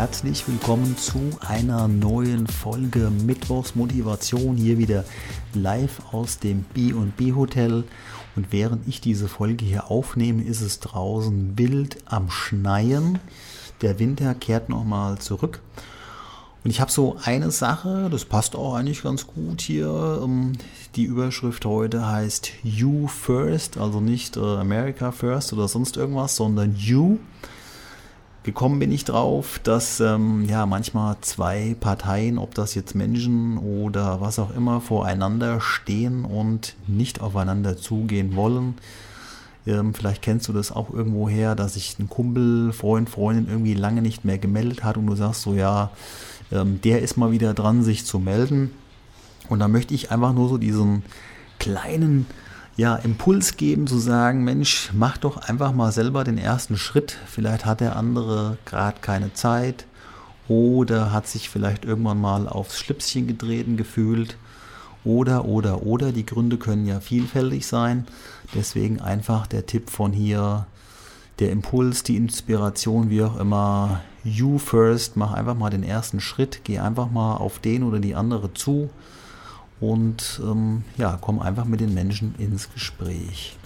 herzlich willkommen zu einer neuen Folge Mittwochsmotivation hier wieder live aus dem B&B Hotel und während ich diese Folge hier aufnehme, ist es draußen wild am Schneien. Der Winter kehrt nochmal zurück. Und ich habe so eine Sache, das passt auch eigentlich ganz gut hier. Ähm, die Überschrift heute heißt You First, also nicht äh, America First oder sonst irgendwas, sondern You. Gekommen bin ich drauf, dass ähm, ja manchmal zwei Parteien, ob das jetzt Menschen oder was auch immer, voreinander stehen und nicht aufeinander zugehen wollen. Ähm, vielleicht kennst du das auch irgendwo her, dass sich ein Kumpel, Freund, Freundin irgendwie lange nicht mehr gemeldet hat und du sagst so, ja, ähm, der ist mal wieder dran, sich zu melden. Und da möchte ich einfach nur so diesen kleinen ja, Impuls geben, zu sagen, Mensch, mach doch einfach mal selber den ersten Schritt. Vielleicht hat der andere gerade keine Zeit oder hat sich vielleicht irgendwann mal aufs Schlipschen getreten gefühlt. Oder, oder, oder, die Gründe können ja vielfältig sein. Deswegen einfach der Tipp von hier, der Impuls, die Inspiration, wie auch immer, you first, mach einfach mal den ersten Schritt, geh einfach mal auf den oder die andere zu und ähm, ja, komm einfach mit den Menschen ins Gespräch.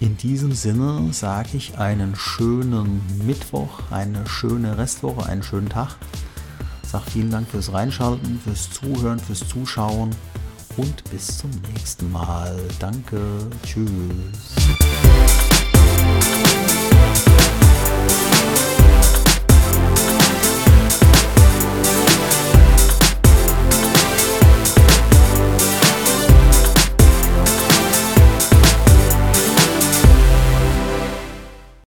In diesem Sinne sage ich einen schönen Mittwoch, eine schöne Restwoche, einen schönen Tag. Sag vielen Dank fürs Reinschalten, fürs Zuhören, fürs Zuschauen und bis zum nächsten Mal. Danke, tschüss.